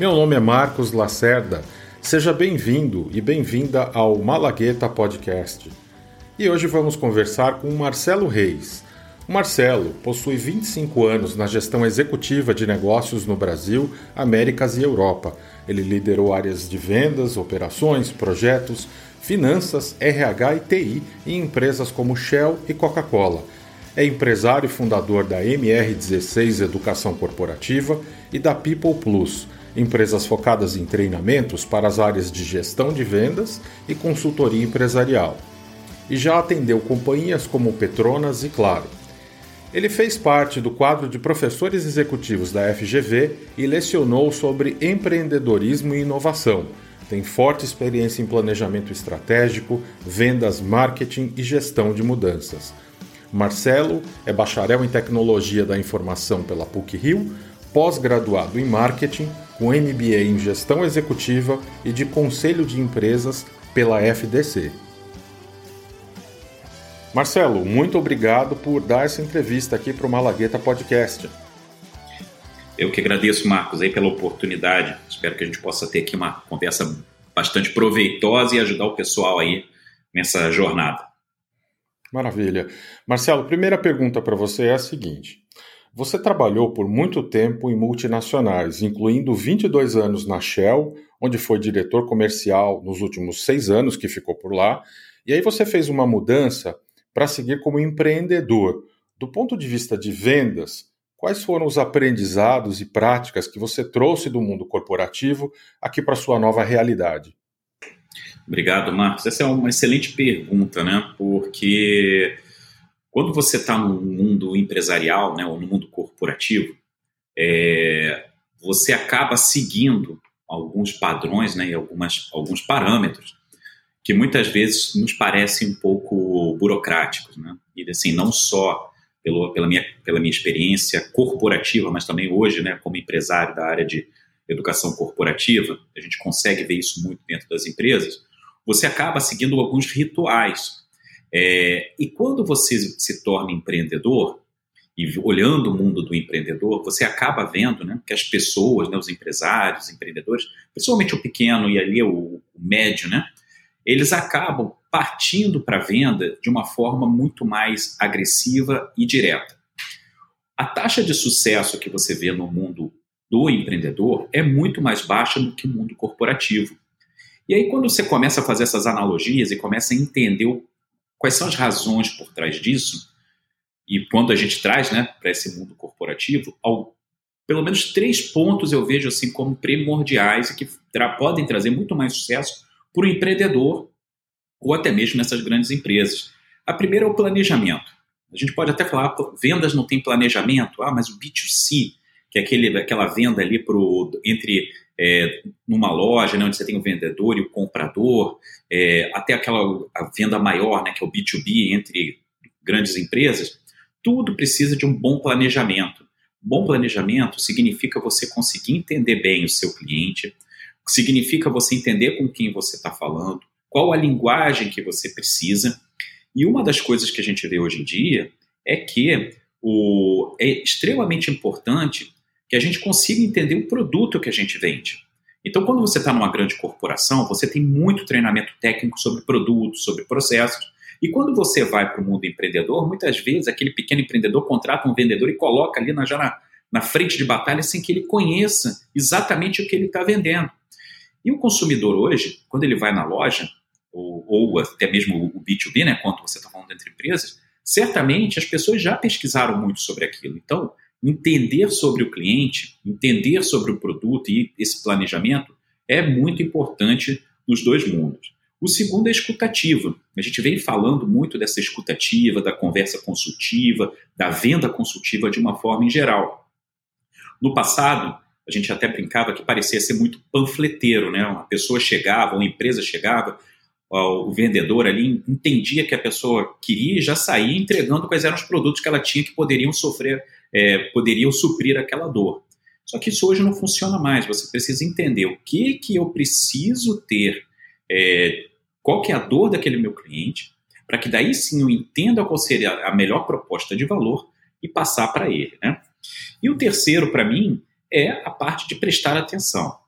Meu nome é Marcos Lacerda. Seja bem-vindo e bem-vinda ao Malagueta Podcast. E hoje vamos conversar com o Marcelo Reis. O Marcelo possui 25 anos na gestão executiva de negócios no Brasil, Américas e Europa. Ele liderou áreas de vendas, operações, projetos, finanças, RH e TI em empresas como Shell e Coca-Cola. É empresário e fundador da MR16 Educação Corporativa e da People Plus empresas focadas em treinamentos para as áreas de gestão de vendas e consultoria empresarial. E já atendeu companhias como Petronas e Claro. Ele fez parte do quadro de professores executivos da FGV e lecionou sobre empreendedorismo e inovação. Tem forte experiência em planejamento estratégico, vendas, marketing e gestão de mudanças. Marcelo é bacharel em tecnologia da informação pela PUC Rio, pós-graduado em marketing, com MBA em Gestão Executiva e de Conselho de Empresas pela FDC. Marcelo, muito obrigado por dar essa entrevista aqui para o Malagueta Podcast. Eu que agradeço, Marcos, aí pela oportunidade. Espero que a gente possa ter aqui uma conversa bastante proveitosa e ajudar o pessoal aí nessa jornada. Maravilha. Marcelo, primeira pergunta para você é a seguinte: você trabalhou por muito tempo em multinacionais, incluindo 22 anos na Shell, onde foi diretor comercial nos últimos seis anos que ficou por lá, e aí você fez uma mudança para seguir como empreendedor. Do ponto de vista de vendas, quais foram os aprendizados e práticas que você trouxe do mundo corporativo aqui para sua nova realidade? Obrigado, Marcos. Essa é uma excelente pergunta, né? Porque quando você está no mundo empresarial, né, ou no mundo corporativo, é, você acaba seguindo alguns padrões né, e algumas, alguns parâmetros que muitas vezes nos parecem um pouco burocráticos. Né? E assim, não só pelo, pela, minha, pela minha experiência corporativa, mas também hoje, né, como empresário da área de educação corporativa, a gente consegue ver isso muito dentro das empresas, você acaba seguindo alguns rituais é, e quando você se torna empreendedor, e olhando o mundo do empreendedor, você acaba vendo né, que as pessoas, né, os empresários, os empreendedores, principalmente o pequeno e ali o, o médio, né, eles acabam partindo para a venda de uma forma muito mais agressiva e direta. A taxa de sucesso que você vê no mundo do empreendedor é muito mais baixa do que no mundo corporativo. E aí, quando você começa a fazer essas analogias e começa a entender o Quais são as razões por trás disso? E quando a gente traz né, para esse mundo corporativo, ao, pelo menos três pontos eu vejo assim como primordiais e que tra podem trazer muito mais sucesso para o empreendedor ou até mesmo nessas grandes empresas. A primeira é o planejamento. A gente pode até falar, vendas não tem planejamento, ah, mas o B2C, que é aquele, aquela venda ali pro, entre é, numa loja, né, onde você tem o vendedor e o comprador, é, até aquela venda maior, né, que é o B2B entre grandes empresas, tudo precisa de um bom planejamento. Bom planejamento significa você conseguir entender bem o seu cliente, significa você entender com quem você está falando, qual a linguagem que você precisa. E uma das coisas que a gente vê hoje em dia é que o, é extremamente importante que a gente consiga entender o produto que a gente vende. Então, quando você está numa grande corporação, você tem muito treinamento técnico sobre produtos, sobre processos. E quando você vai para o mundo empreendedor, muitas vezes aquele pequeno empreendedor contrata um vendedor e coloca ali na, já na, na frente de batalha sem que ele conheça exatamente o que ele está vendendo. E o consumidor hoje, quando ele vai na loja, ou, ou até mesmo o B2B, né, quando você está falando entre empresas, certamente as pessoas já pesquisaram muito sobre aquilo. Então, entender sobre o cliente, entender sobre o produto e esse planejamento é muito importante nos dois mundos. O segundo é a escutativa. A gente vem falando muito dessa escutativa, da conversa consultiva, da venda consultiva de uma forma em geral. No passado, a gente até brincava que parecia ser muito panfleteiro, né? Uma pessoa chegava, uma empresa chegava, o vendedor ali entendia que a pessoa queria e já saía entregando quais eram os produtos que ela tinha que poderiam sofrer é, poderiam suprir aquela dor. Só que isso hoje não funciona mais. Você precisa entender o que que eu preciso ter, é, qual que é a dor daquele meu cliente, para que daí sim eu entenda qual seria a melhor proposta de valor e passar para ele. Né? E o terceiro, para mim, é a parte de prestar atenção.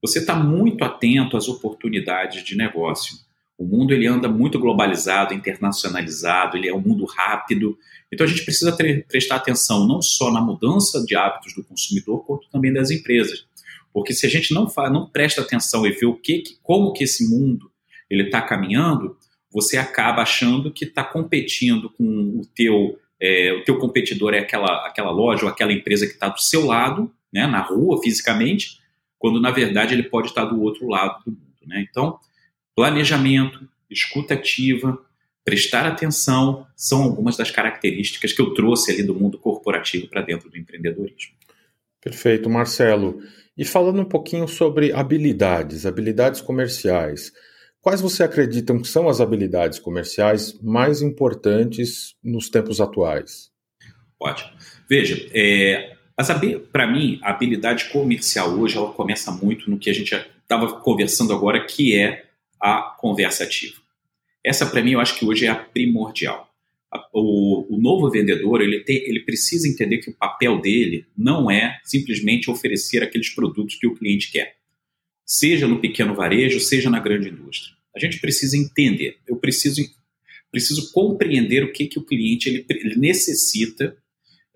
você está muito atento às oportunidades de negócio. O mundo ele anda muito globalizado, internacionalizado, ele é um mundo rápido. Então a gente precisa prestar atenção não só na mudança de hábitos do consumidor, quanto também das empresas. Porque se a gente não, faz, não presta atenção e vê o que, como que esse mundo ele está caminhando, você acaba achando que está competindo com o teu, é, o teu competidor é aquela, aquela loja ou aquela empresa que está do seu lado, né, na rua, fisicamente, quando na verdade ele pode estar do outro lado do mundo. Né? Então, planejamento, escuta ativa, prestar atenção são algumas das características que eu trouxe ali do mundo corporativo para dentro do empreendedorismo. Perfeito, Marcelo. E falando um pouquinho sobre habilidades, habilidades comerciais. Quais você acreditam que são as habilidades comerciais mais importantes nos tempos atuais? Ótimo. Veja, é, para mim, a habilidade comercial hoje ela começa muito no que a gente estava conversando agora, que é a conversa ativa. Essa, para mim, eu acho que hoje é a primordial. O, o, novo vendedor ele, tem, ele precisa entender que o papel dele não é simplesmente oferecer aqueles produtos que o cliente quer, seja no pequeno varejo, seja na grande indústria. A gente precisa entender, eu preciso, preciso compreender o que, que o cliente ele, ele necessita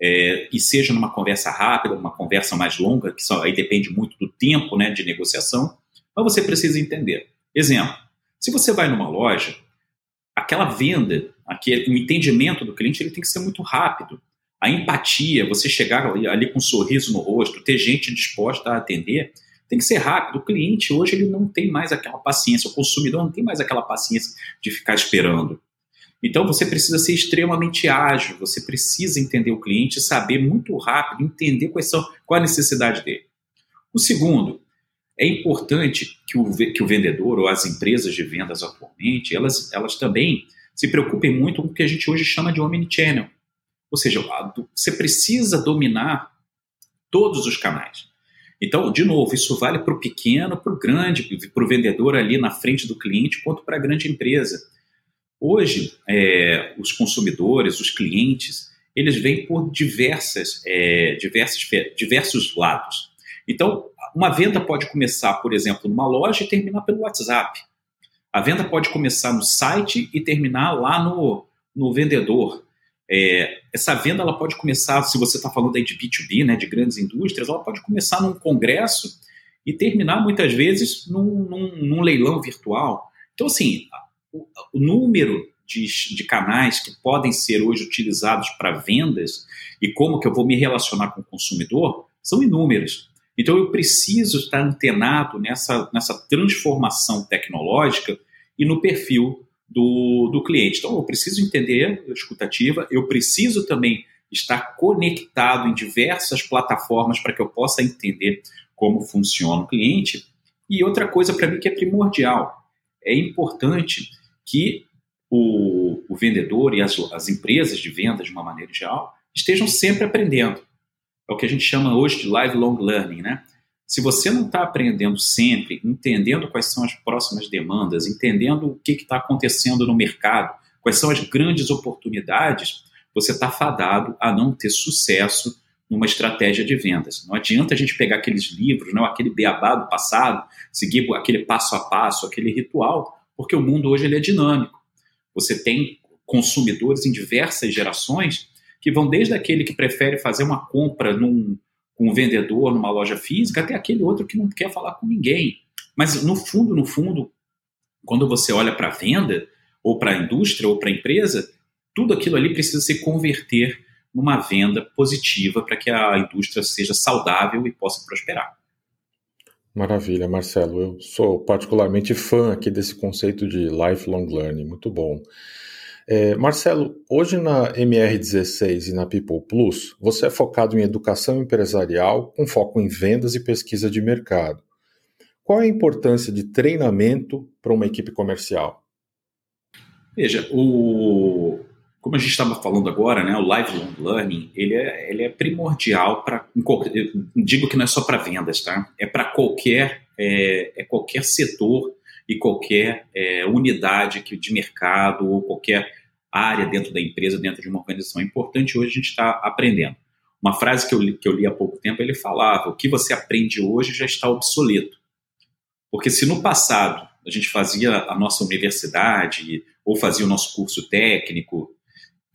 é, e seja numa conversa rápida, uma conversa mais longa, que só, aí depende muito do tempo né, de negociação, mas você precisa entender. Exemplo, se você vai numa loja, aquela venda, aquele, o entendimento do cliente ele tem que ser muito rápido. A empatia, você chegar ali, ali com um sorriso no rosto, ter gente disposta a atender, tem que ser rápido. O cliente hoje ele não tem mais aquela paciência, o consumidor não tem mais aquela paciência de ficar esperando. Então você precisa ser extremamente ágil, você precisa entender o cliente, saber muito rápido, entender quais são, qual a necessidade dele. O segundo, é importante que o, que o vendedor ou as empresas de vendas atualmente, elas, elas também se preocupem muito com o que a gente hoje chama de omnichannel. Ou seja, você precisa dominar todos os canais. Então, de novo, isso vale para o pequeno, para o grande, para o vendedor ali na frente do cliente, quanto para a grande empresa. Hoje, é, os consumidores, os clientes, eles vêm por diversas, é, diversos, diversos lados. Então, uma venda pode começar, por exemplo, numa loja e terminar pelo WhatsApp. A venda pode começar no site e terminar lá no, no vendedor. É, essa venda ela pode começar, se você está falando aí de B2B, né, de grandes indústrias, ela pode começar num congresso e terminar muitas vezes num, num, num leilão virtual. Então, assim, o, o número de, de, canais que podem ser hoje utilizados para vendas e como que eu vou me relacionar com o consumidor são inúmeros. Então eu preciso estar antenado nessa, nessa transformação tecnológica e no perfil do, do cliente. Então eu preciso entender a escutativa, eu preciso também estar conectado em diversas plataformas para que eu possa entender como funciona o cliente. E outra coisa para mim que é primordial, é importante que o, o vendedor e as, as empresas de venda, de uma maneira geral, estejam sempre aprendendo. É o que a gente chama hoje de lifelong learning, né? Se você não está aprendendo sempre, entendendo quais são as próximas demandas, entendendo o que está acontecendo no mercado, quais são as grandes oportunidades, você está fadado a não ter sucesso numa estratégia de vendas. Não adianta a gente pegar aqueles livros, não, aquele beabá do passado, seguir aquele passo a passo, aquele ritual, porque o mundo hoje ele é dinâmico. Você tem consumidores em diversas gerações que vão desde aquele que prefere fazer uma compra num, com um vendedor numa loja física até aquele outro que não quer falar com ninguém. Mas no fundo, no fundo, quando você olha para a venda, ou para a indústria, ou para a empresa, tudo aquilo ali precisa se converter numa venda positiva para que a indústria seja saudável e possa prosperar. Maravilha, Marcelo. Eu sou particularmente fã aqui desse conceito de lifelong learning, muito bom. É, Marcelo, hoje na MR16 e na People Plus, você é focado em educação empresarial com foco em vendas e pesquisa de mercado. Qual é a importância de treinamento para uma equipe comercial? Veja, o, como a gente estava falando agora, né, o lifelong learning ele é, ele é primordial para, digo que não é só para vendas, tá? É para qualquer é, é qualquer setor e qualquer é, unidade que, de mercado ou qualquer área dentro da empresa, dentro de uma organização. É importante hoje a gente estar tá aprendendo. Uma frase que eu, li, que eu li há pouco tempo, ele falava, o que você aprende hoje já está obsoleto. Porque se no passado a gente fazia a nossa universidade ou fazia o nosso curso técnico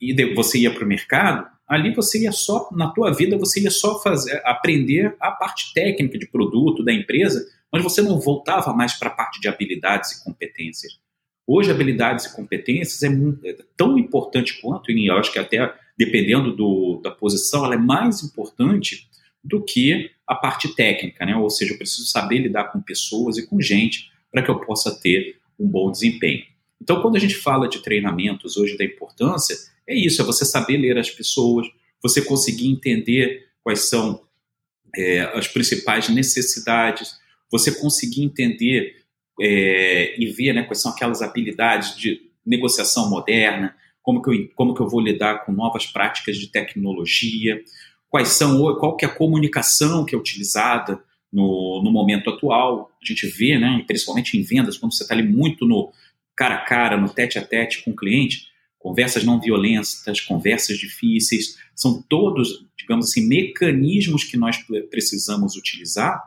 e você ia para o mercado, ali você ia só, na tua vida, você ia só fazer, aprender a parte técnica de produto da empresa, mas você não voltava mais para a parte de habilidades e competências. Hoje, habilidades e competências é, é, tão importante quanto, e eu acho que até dependendo do, da posição, ela é mais importante do que a parte técnica, né? Ou seja, eu preciso saber lidar com pessoas e com gente para que eu possa ter um bom desempenho. Então, quando a gente fala de treinamentos hoje da importância, é isso, é você saber ler as pessoas, você conseguir entender quais são é, as principais necessidades, você conseguir entender é, e ver né, quais são aquelas habilidades de negociação moderna, como que, eu, como que eu vou lidar com novas práticas de tecnologia, quais são, qual que é a comunicação que é utilizada no, no momento atual. A gente vê, né, principalmente em vendas, quando você está ali muito no cara a cara, no tete a tete com o cliente, conversas não violentas, conversas difíceis, são todos, digamos assim, mecanismos que nós precisamos utilizar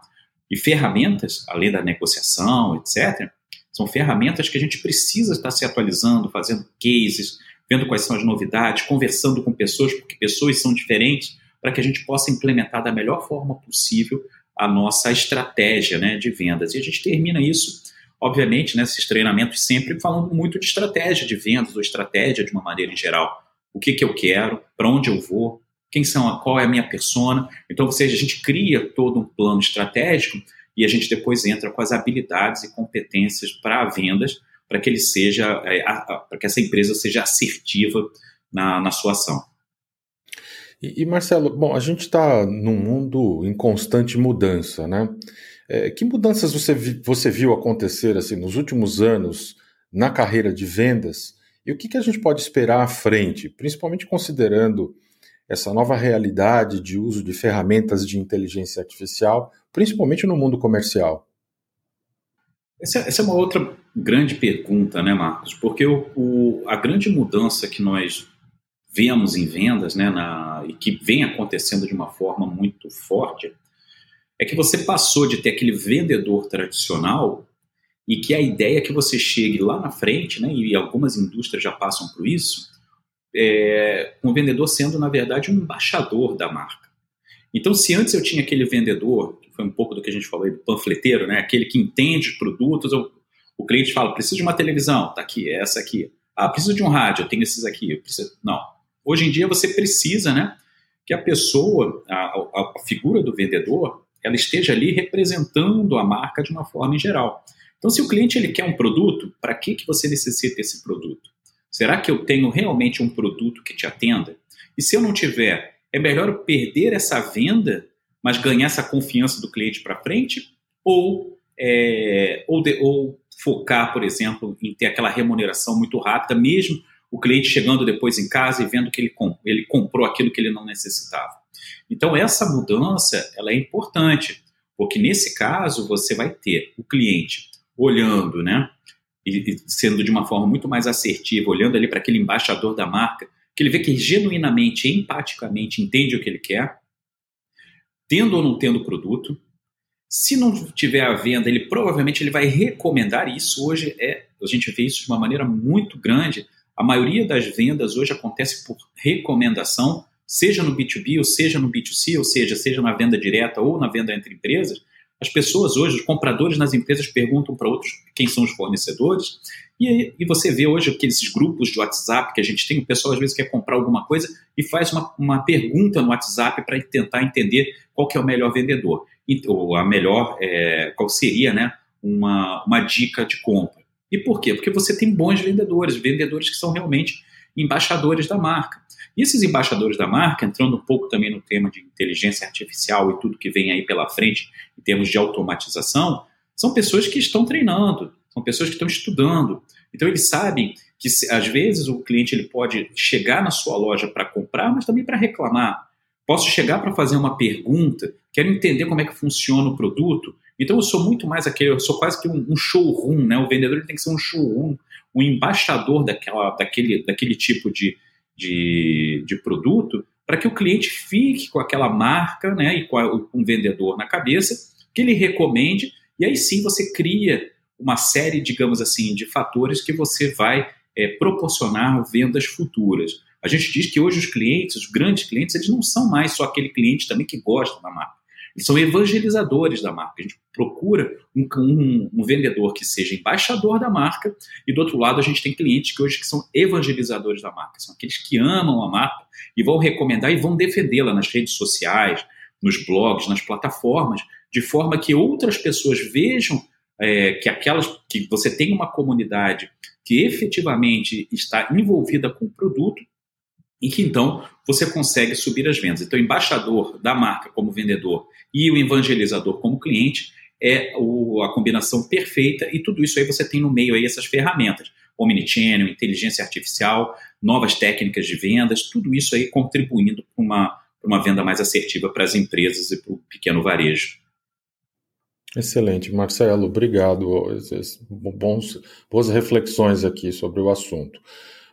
e ferramentas, além da negociação, etc., são ferramentas que a gente precisa estar se atualizando, fazendo cases, vendo quais são as novidades, conversando com pessoas, porque pessoas são diferentes, para que a gente possa implementar da melhor forma possível a nossa estratégia né, de vendas. E a gente termina isso obviamente, nesses treinamentos sempre falando muito de estratégia de vendas ou estratégia de uma maneira em geral. O que, que eu quero, para onde eu vou, quem são, qual é a minha persona. Então, ou seja, a gente cria todo um plano estratégico e a gente depois entra com as habilidades e competências para vendas, para que ele seja, é, para que essa empresa seja assertiva na, na sua ação. E, e Marcelo, bom, a gente está num mundo em constante mudança, né? É, que mudanças você, você viu acontecer assim nos últimos anos na carreira de vendas e o que, que a gente pode esperar à frente, principalmente considerando essa nova realidade de uso de ferramentas de inteligência artificial, principalmente no mundo comercial? Essa, essa é uma outra grande pergunta, né, Marcos? Porque o, o, a grande mudança que nós vemos em vendas, né, na, e que vem acontecendo de uma forma muito forte, é que você passou de ter aquele vendedor tradicional e que a ideia é que você chegue lá na frente, né, e algumas indústrias já passam por isso, é, um vendedor sendo, na verdade, um embaixador da marca. Então, se antes eu tinha aquele vendedor, que foi um pouco do que a gente falou aí do panfleteiro, né, aquele que entende os produtos, eu, o cliente fala, preciso de uma televisão, tá aqui, é essa aqui. Ah, preciso de um rádio, eu tenho esses aqui. Preciso... Não. Hoje em dia você precisa, né, que a pessoa, a, a, a figura do vendedor, ela esteja ali representando a marca de uma forma em geral. Então, se o cliente ele quer um produto, para que, que você necessita esse produto? Será que eu tenho realmente um produto que te atenda? E se eu não tiver, é melhor eu perder essa venda, mas ganhar essa confiança do cliente para frente? Ou, é, ou, de, ou focar, por exemplo, em ter aquela remuneração muito rápida, mesmo o cliente chegando depois em casa e vendo que ele, ele comprou aquilo que ele não necessitava? Então essa mudança ela é importante, porque nesse caso você vai ter o cliente olhando, né, e, e sendo de uma forma muito mais assertiva, olhando ali para aquele embaixador da marca, que ele vê que genuinamente, empaticamente entende o que ele quer, tendo ou não tendo produto. Se não tiver a venda, ele provavelmente ele vai recomendar isso. Hoje é, a gente vê isso de uma maneira muito grande. A maioria das vendas hoje acontece por recomendação seja no B2B ou seja no B2C, ou seja, seja na venda direta ou na venda entre empresas, as pessoas hoje, os compradores nas empresas perguntam para outros quem são os fornecedores, e, e você vê hoje aqueles grupos de WhatsApp que a gente tem, o pessoal às vezes quer comprar alguma coisa e faz uma, uma pergunta no WhatsApp para tentar entender qual que é o melhor vendedor, ou a melhor, é, qual seria né, uma, uma dica de compra. E por quê? Porque você tem bons vendedores, vendedores que são realmente embaixadores da marca. E esses embaixadores da marca, entrando um pouco também no tema de inteligência artificial e tudo que vem aí pela frente em termos de automatização, são pessoas que estão treinando, são pessoas que estão estudando. Então eles sabem que às vezes o cliente ele pode chegar na sua loja para comprar, mas também para reclamar. Posso chegar para fazer uma pergunta, quero entender como é que funciona o produto. Então eu sou muito mais aquele, eu sou quase que um, um showroom, né? O vendedor tem que ser um showroom, um embaixador daquela, daquele, daquele tipo de, de, de produto para que o cliente fique com aquela marca né, e com, o vendedor na cabeça, que ele recomende E aí sim você cria uma série, digamos assim, de fatores que você vai é, proporcionar vendas futuras. A gente diz que hoje os clientes, os grandes clientes, eles não são mais só aquele cliente também que gosta da marca. São evangelizadores da marca. A gente procura um, um, um, vendedor que seja embaixador da marca e do outro lado a gente tem clientes que hoje que são evangelizadores da marca. São aqueles que amam a marca e vão recomendar e vão defendê-la nas redes sociais, nos blogs, nas plataformas, de forma que outras pessoas vejam é, que aquelas que você tem uma comunidade que efetivamente está envolvida com o produto e que então você consegue subir as vendas. Então, o embaixador da marca como vendedor e o evangelizador como cliente é o, a combinação perfeita e tudo isso aí você tem no meio aí essas ferramentas, omnichannel, inteligência artificial, novas técnicas de vendas, tudo isso aí contribuindo para uma, uma venda mais assertiva para as empresas e para o pequeno varejo. Excelente, Marcelo, obrigado. Bons, boas reflexões aqui sobre o assunto.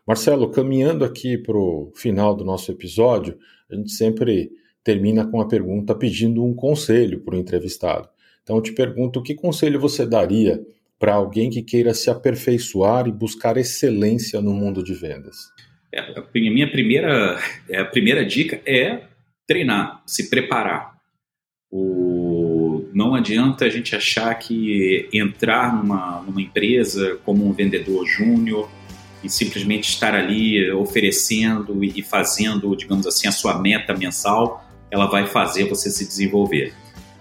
Marcelo, caminhando aqui para o final do nosso episódio, a gente sempre termina com a pergunta pedindo um conselho para o entrevistado. Então eu te pergunto, que conselho você daria para alguém que queira se aperfeiçoar e buscar excelência no mundo de vendas? É, a minha primeira, é, a primeira dica é treinar, se preparar. O, não adianta a gente achar que entrar numa, numa empresa como um vendedor júnior e simplesmente estar ali oferecendo e fazendo, digamos assim, a sua meta mensal, ela vai fazer você se desenvolver.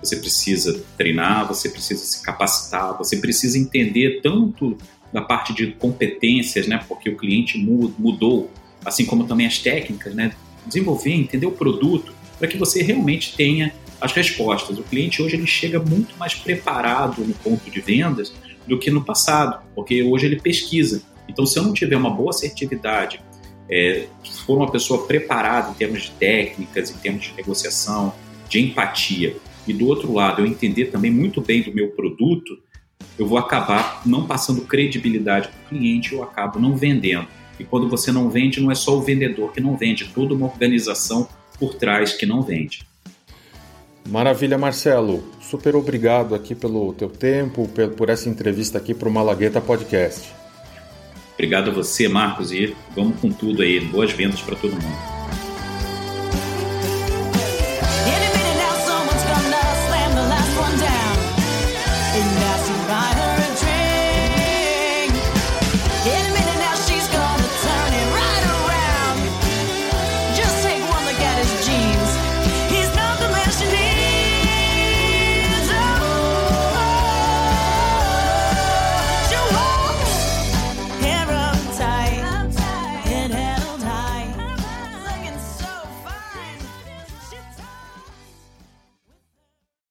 Você precisa treinar, você precisa se capacitar, você precisa entender tanto da parte de competências, né? Porque o cliente mudou, assim como também as técnicas, né? Desenvolver, entender o produto, para que você realmente tenha as respostas. O cliente hoje ele chega muito mais preparado no ponto de vendas do que no passado, porque hoje ele pesquisa. Então, se eu não tiver uma boa assertividade, é, for uma pessoa preparada em termos de técnicas, em termos de negociação, de empatia, e do outro lado eu entender também muito bem do meu produto, eu vou acabar não passando credibilidade para o cliente, eu acabo não vendendo. E quando você não vende, não é só o vendedor que não vende, toda uma organização por trás que não vende. Maravilha, Marcelo. Super obrigado aqui pelo teu tempo, por essa entrevista aqui para o Malagueta Podcast. Obrigado a você, Marcos, e vamos com tudo aí. Boas vendas para todo mundo.